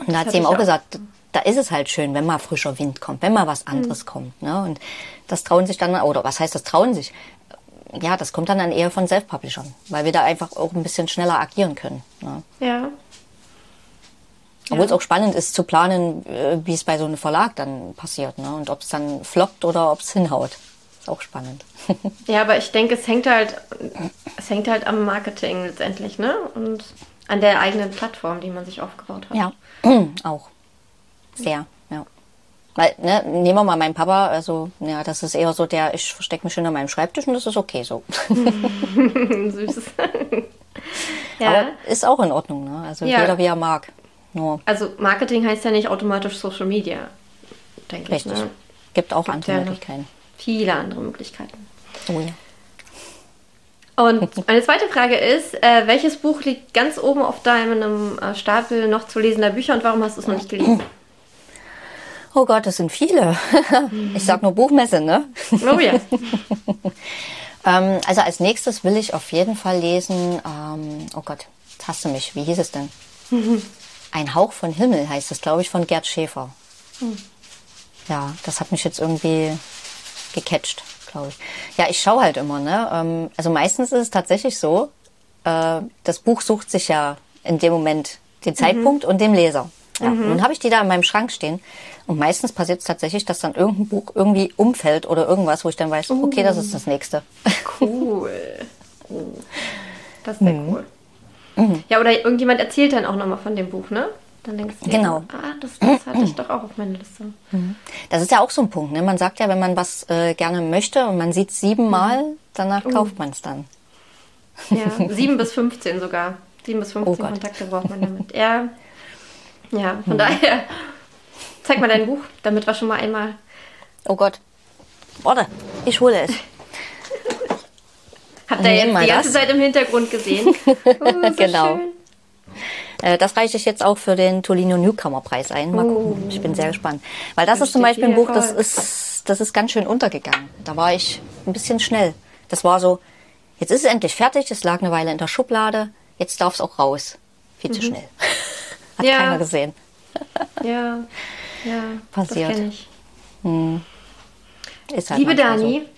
Und da hat sie eben auch, auch gesagt, da ist es halt schön, wenn mal frischer Wind kommt, wenn mal was mhm. anderes mhm. kommt. Ne? Und das trauen sich dann, oder was heißt das trauen sich? Ja, das kommt dann, dann eher von Self-Publishern, weil wir da einfach auch ein bisschen schneller agieren können. Ne? Ja, obwohl ja. es auch spannend ist zu planen, äh, wie es bei so einem Verlag dann passiert. Ne? Und ob es dann floppt oder ob es hinhaut. Ist auch spannend. ja, aber ich denke, es hängt halt, es hängt halt am Marketing letztendlich, ne? Und an der eigenen Plattform, die man sich aufgebaut hat. Ja, auch. Sehr, ja. Weil, ne, nehmen wir mal meinen Papa, also, ja, das ist eher so der, ich verstecke mich hinter meinem Schreibtisch und das ist okay so. Süß. ja. Aber ist auch in Ordnung, ne? Also ja. jeder wie er mag. Nur. Also Marketing heißt ja nicht automatisch Social Media, denke Richtig. ich. Ne? Gibt auch Gibt andere ja Möglichkeiten. Viele andere Möglichkeiten. Oh ja. Und meine zweite Frage ist, äh, welches Buch liegt ganz oben auf deinem äh, Stapel noch zu lesender Bücher und warum hast du es noch nicht gelesen? Oh Gott, das sind viele. Ich sag nur Buchmesse, ne? Oh ja. ähm, also als nächstes will ich auf jeden Fall lesen, ähm, oh Gott, jetzt hast du mich, wie hieß es denn? Ein Hauch von Himmel heißt es, glaube ich, von Gerd Schäfer. Hm. Ja, das hat mich jetzt irgendwie gecatcht, glaube ich. Ja, ich schaue halt immer, ne? Ähm, also meistens ist es tatsächlich so, äh, das Buch sucht sich ja in dem Moment den mhm. Zeitpunkt mhm. und dem Leser. Ja, mhm. Nun habe ich die da in meinem Schrank stehen und meistens passiert es tatsächlich, dass dann irgendein Buch irgendwie umfällt oder irgendwas, wo ich dann weiß, okay, das ist das nächste. Cool. Das ist sehr mhm. cool. Mhm. Ja, oder irgendjemand erzählt dann auch nochmal von dem Buch, ne? Dann denkst du, genau. ah, das, das hatte ich doch auch auf meiner Liste. Mhm. Das ist ja auch so ein Punkt. Ne? Man sagt ja, wenn man was äh, gerne möchte und man sieht es siebenmal, mhm. danach uh. kauft man es dann. Ja, sieben bis 15 sogar. Sieben bis 15 oh Kontakte braucht man damit. Ja, ja von mhm. daher, zeig mal dein Buch, damit wir schon mal einmal. Oh Gott. Warte, ich hole es. Habt ihr jetzt die ganze das. Zeit im Hintergrund gesehen? Oh, genau. Äh, das reiche ich jetzt auch für den Tolino Newcomer Preis ein. Mal gucken. Oh. Ich bin sehr gespannt. Weil das, das ist zum Beispiel ein Buch, das ist, das ist ganz schön untergegangen. Da war ich ein bisschen schnell. Das war so, jetzt ist es endlich fertig, es lag eine Weile in der Schublade, jetzt darf es auch raus. Viel zu mhm. schnell. Hat ja. keiner gesehen. ja, ja. Passiert. Das. Hm. Halt Liebe Dani, so.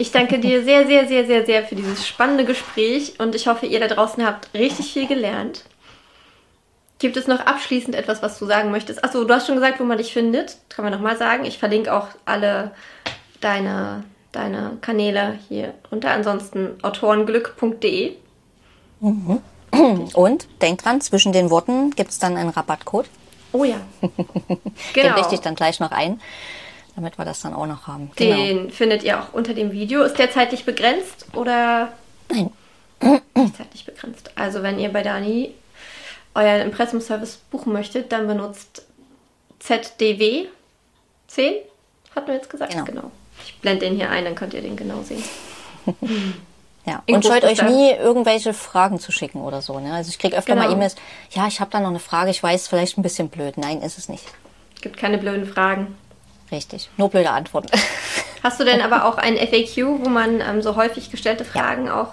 Ich danke dir sehr, sehr, sehr, sehr, sehr für dieses spannende Gespräch und ich hoffe, ihr da draußen habt richtig viel gelernt. Gibt es noch abschließend etwas, was du sagen möchtest? Achso, du hast schon gesagt, wo man dich findet. Kann man nochmal sagen. Ich verlinke auch alle deine, deine Kanäle hier unter. Ansonsten autorenglück.de. Mhm. Und denk dran, zwischen den Worten gibt es dann einen Rabattcode. Oh ja. genau. Den richte ich dann gleich noch ein damit wir das dann auch noch haben. Genau. Den findet ihr auch unter dem Video. Ist der zeitlich begrenzt oder? Nein. Nicht zeitlich begrenzt. Also wenn ihr bei Dani euren Impressumservice buchen möchtet, dann benutzt ZDW 10, hatten wir jetzt gesagt. Genau. genau. Ich blende den hier ein, dann könnt ihr den genau sehen. Ja, und scheut euch nie, irgendwelche Fragen zu schicken oder so. Ne? Also ich kriege öfter genau. mal E-Mails, ja, ich habe da noch eine Frage, ich weiß, vielleicht ein bisschen blöd. Nein, ist es nicht. Es gibt keine blöden Fragen. Richtig, nur blöde Antworten. Hast du denn aber auch ein FAQ, wo man ähm, so häufig gestellte Fragen ja. auch.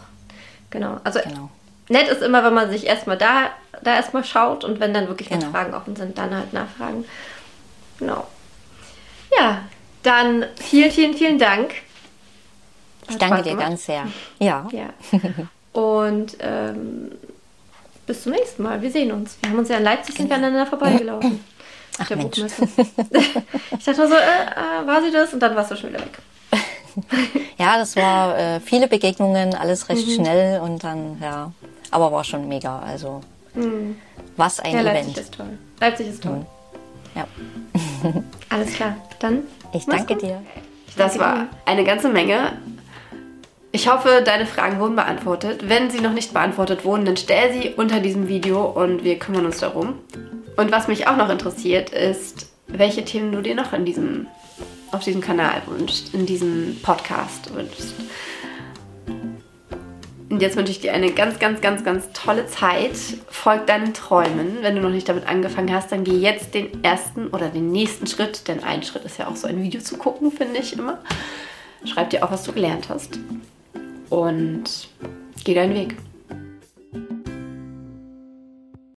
Genau. Also genau. nett ist immer, wenn man sich erstmal da, da erstmal schaut und wenn dann wirklich genau. Fragen offen sind, dann halt nachfragen. Genau. Ja, dann vielen, vielen, vielen Dank. Hat ich danke dir ganz sehr. Ja. ja. Und ähm, bis zum nächsten Mal. Wir sehen uns. Wir haben uns ja in Leipzig genau. sind wir aneinander vorbeigelaufen. Ach, der Mensch. Buchmesse. ich dachte nur so, äh, äh, war sie das? Und dann warst du schon wieder weg. Ja, das war äh, viele Begegnungen, alles Mhm. recht schnell und dann, ja. Aber war schon mega. Also, was ein Mhm. Ja, Leipzig Event. ist toll. Leipzig ist toll. Ja. Alles klar. Dann. Ich danke gut. dir. Das war eine ganze Menge. Ich hoffe, deine Fragen wurden beantwortet. Wenn sie noch nicht beantwortet wurden, dann stell sie unter diesem Video und wir kümmern uns darum. Und was mich auch noch interessiert, ist, welche Themen du dir noch in diesem, auf diesem Kanal wünschst, in diesem Podcast wünschst. Und jetzt wünsche ich dir eine ganz, ganz, ganz, ganz tolle Zeit. Folg deinen Träumen. Wenn du noch nicht damit angefangen hast, dann geh jetzt den ersten oder den nächsten Schritt, denn ein Schritt ist ja auch so ein Video zu gucken, finde ich immer. Schreib dir auf, was du gelernt hast. Und geh deinen Weg.